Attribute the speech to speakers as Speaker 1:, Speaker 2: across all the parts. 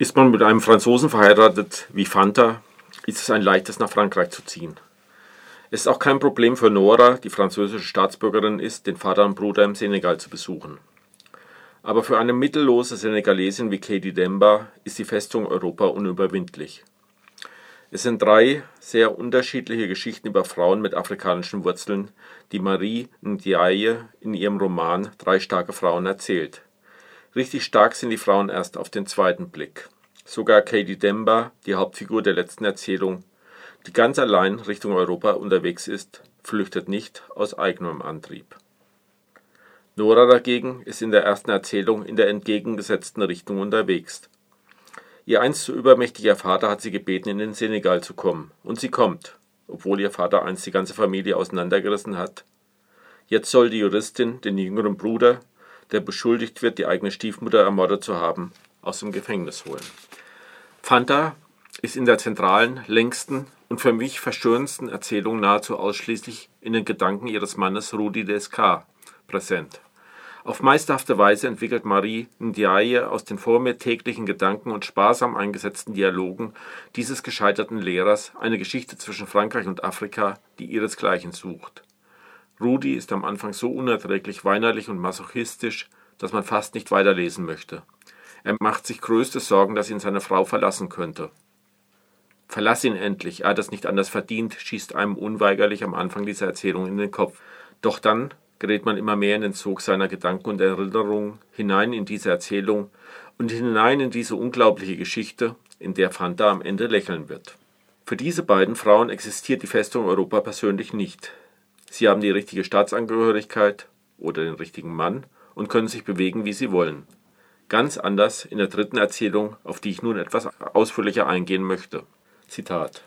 Speaker 1: Ist man mit einem Franzosen verheiratet wie Fanta, ist es ein leichtes, nach Frankreich zu ziehen. Es ist auch kein Problem für Nora, die französische Staatsbürgerin ist, den Vater und Bruder im Senegal zu besuchen. Aber für eine mittellose Senegalesin wie Katie Demba ist die Festung Europa unüberwindlich. Es sind drei sehr unterschiedliche Geschichten über Frauen mit afrikanischen Wurzeln, die Marie Ndiaye in ihrem Roman Drei starke Frauen erzählt. Richtig stark sind die Frauen erst auf den zweiten Blick. Sogar Katie Demba, die Hauptfigur der letzten Erzählung, die ganz allein Richtung Europa unterwegs ist, flüchtet nicht aus eigenem Antrieb. Nora dagegen ist in der ersten Erzählung in der entgegengesetzten Richtung unterwegs. Ihr einst so übermächtiger Vater hat sie gebeten, in den Senegal zu kommen. Und sie kommt, obwohl ihr Vater einst die ganze Familie auseinandergerissen hat. Jetzt soll die Juristin den jüngeren Bruder, der beschuldigt wird, die eigene Stiefmutter ermordet zu haben, aus dem Gefängnis holen. Fanta ist in der zentralen, längsten und für mich verstörendsten Erzählung nahezu ausschließlich in den Gedanken ihres Mannes Rudi Descar präsent. Auf meisterhafte Weise entwickelt Marie Ndiaye aus den vor mir täglichen Gedanken und sparsam eingesetzten Dialogen dieses gescheiterten Lehrers eine Geschichte zwischen Frankreich und Afrika, die ihresgleichen sucht. Rudi ist am Anfang so unerträglich weinerlich und masochistisch, dass man fast nicht weiterlesen möchte. Er macht sich größte Sorgen, dass ihn seine Frau verlassen könnte. Verlass ihn endlich, er hat es nicht anders verdient, schießt einem unweigerlich am Anfang dieser Erzählung in den Kopf. Doch dann gerät man immer mehr in den Zug seiner Gedanken und Erinnerungen hinein in diese Erzählung und hinein in diese unglaubliche Geschichte, in der Fanta am Ende lächeln wird. Für diese beiden Frauen existiert die Festung Europa persönlich nicht. Sie haben die richtige Staatsangehörigkeit oder den richtigen Mann und können sich bewegen, wie sie wollen. Ganz anders in der dritten Erzählung, auf die ich nun etwas ausführlicher eingehen möchte. Zitat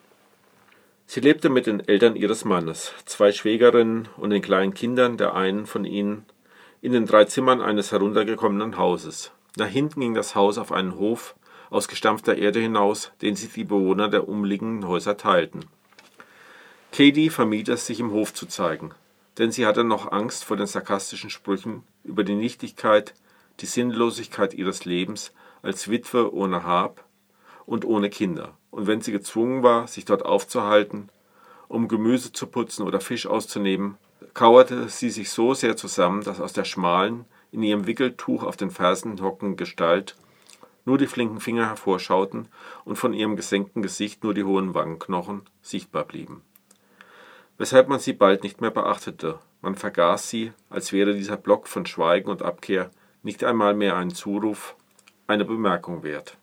Speaker 1: Sie lebte mit den Eltern ihres Mannes, zwei Schwägerinnen und den kleinen Kindern der einen von ihnen, in den drei Zimmern eines heruntergekommenen Hauses. Nach hinten ging das Haus auf einen Hof aus gestampfter Erde hinaus, den sich die Bewohner der umliegenden Häuser teilten. Katie vermied es, sich im Hof zu zeigen, denn sie hatte noch Angst vor den sarkastischen Sprüchen über die Nichtigkeit, die Sinnlosigkeit ihres Lebens als Witwe ohne Hab und ohne Kinder und wenn sie gezwungen war, sich dort aufzuhalten, um Gemüse zu putzen oder Fisch auszunehmen, kauerte sie sich so sehr zusammen, dass aus der schmalen, in ihrem Wickeltuch auf den Fersen hockenden Gestalt nur die flinken Finger hervorschauten und von ihrem gesenkten Gesicht nur die hohen Wangenknochen sichtbar blieben. Weshalb man sie bald nicht mehr beachtete, man vergaß sie, als wäre dieser Block von Schweigen und Abkehr nicht einmal mehr ein Zuruf, eine Bemerkung wert.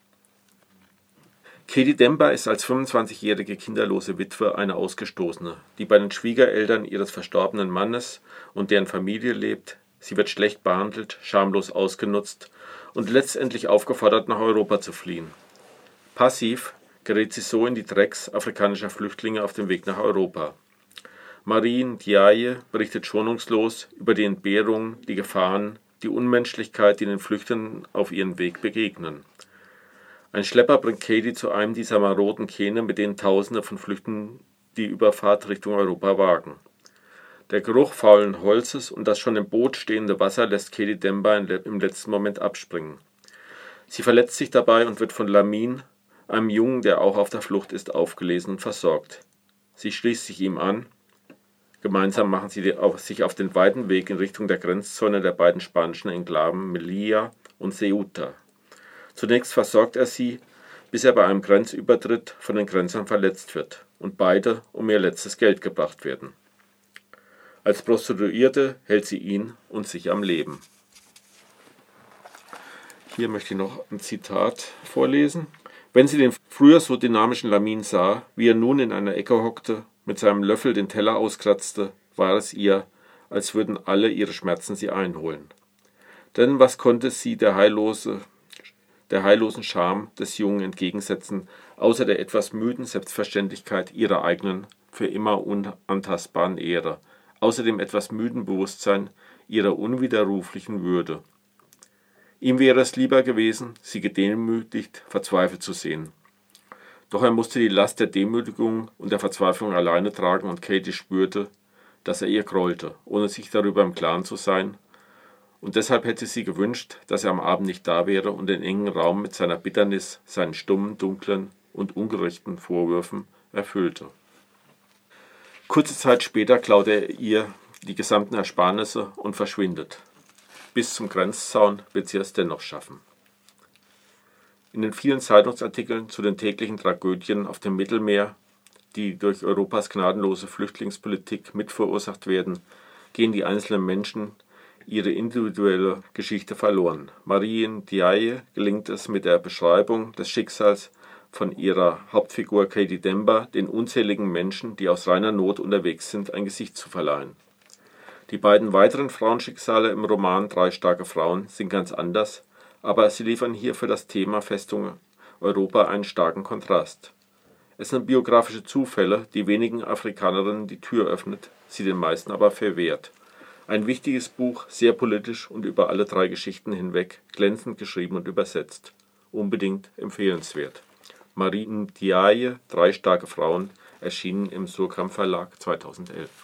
Speaker 1: Katie Demba ist als 25-jährige kinderlose Witwe eine Ausgestoßene, die bei den Schwiegereltern ihres verstorbenen Mannes und deren Familie lebt. Sie wird schlecht behandelt, schamlos ausgenutzt und letztendlich aufgefordert, nach Europa zu fliehen. Passiv gerät sie so in die Drecks afrikanischer Flüchtlinge auf dem Weg nach Europa. Marie Ndiaye berichtet schonungslos über die Entbehrungen, die Gefahren, die Unmenschlichkeit, die den Flüchtenden auf ihren Weg begegnen. Ein Schlepper bringt Katie zu einem dieser maroden Kähne, mit denen Tausende von Flüchtenden die Überfahrt Richtung Europa wagen. Der Geruch faulen Holzes und das schon im Boot stehende Wasser lässt Katie Demba im letzten Moment abspringen. Sie verletzt sich dabei und wird von Lamin, einem Jungen, der auch auf der Flucht ist, aufgelesen und versorgt. Sie schließt sich ihm an. Gemeinsam machen sie sich auf den weiten Weg in Richtung der Grenzzone der beiden spanischen Enklaven Melilla und Ceuta. Zunächst versorgt er sie, bis er bei einem Grenzübertritt von den Grenzern verletzt wird und beide um ihr letztes Geld gebracht werden. Als Prostituierte hält sie ihn und sich am Leben. Hier möchte ich noch ein Zitat vorlesen. Wenn sie den früher so dynamischen Lamin sah, wie er nun in einer Ecke hockte, mit seinem Löffel den Teller auskratzte, war es ihr, als würden alle ihre Schmerzen sie einholen. Denn was konnte sie der heillose der heillosen Scham des Jungen entgegensetzen, außer der etwas müden Selbstverständlichkeit ihrer eigenen, für immer unantastbaren Ehre, außer dem etwas müden Bewusstsein ihrer unwiderruflichen Würde. Ihm wäre es lieber gewesen, sie gedemütigt, verzweifelt zu sehen. Doch er musste die Last der Demütigung und der Verzweiflung alleine tragen und Katie spürte, dass er ihr grollte, ohne sich darüber im Klaren zu sein, Und deshalb hätte sie gewünscht, dass er am Abend nicht da wäre und den engen Raum mit seiner Bitternis, seinen stummen, dunklen und ungerechten Vorwürfen erfüllte. Kurze Zeit später klaut er ihr die gesamten Ersparnisse und verschwindet. Bis zum Grenzzaun wird sie es dennoch schaffen. In den vielen Zeitungsartikeln zu den täglichen Tragödien auf dem Mittelmeer, die durch Europas gnadenlose Flüchtlingspolitik mitverursacht werden, gehen die einzelnen Menschen ihre individuelle Geschichte verloren. Marien Diaye gelingt es mit der Beschreibung des Schicksals von ihrer Hauptfigur Katie Demba den unzähligen Menschen, die aus reiner Not unterwegs sind, ein Gesicht zu verleihen. Die beiden weiteren Frauenschicksale im Roman Drei starke Frauen sind ganz anders, aber sie liefern hier für das Thema Festung Europa einen starken Kontrast. Es sind biografische Zufälle, die wenigen Afrikanerinnen die Tür öffnet, sie den meisten aber verwehrt. Ein wichtiges Buch, sehr politisch und über alle drei Geschichten hinweg, glänzend geschrieben und übersetzt. Unbedingt empfehlenswert. Marien Diaye, Drei starke Frauen, erschienen im Surkamp Verlag 2011.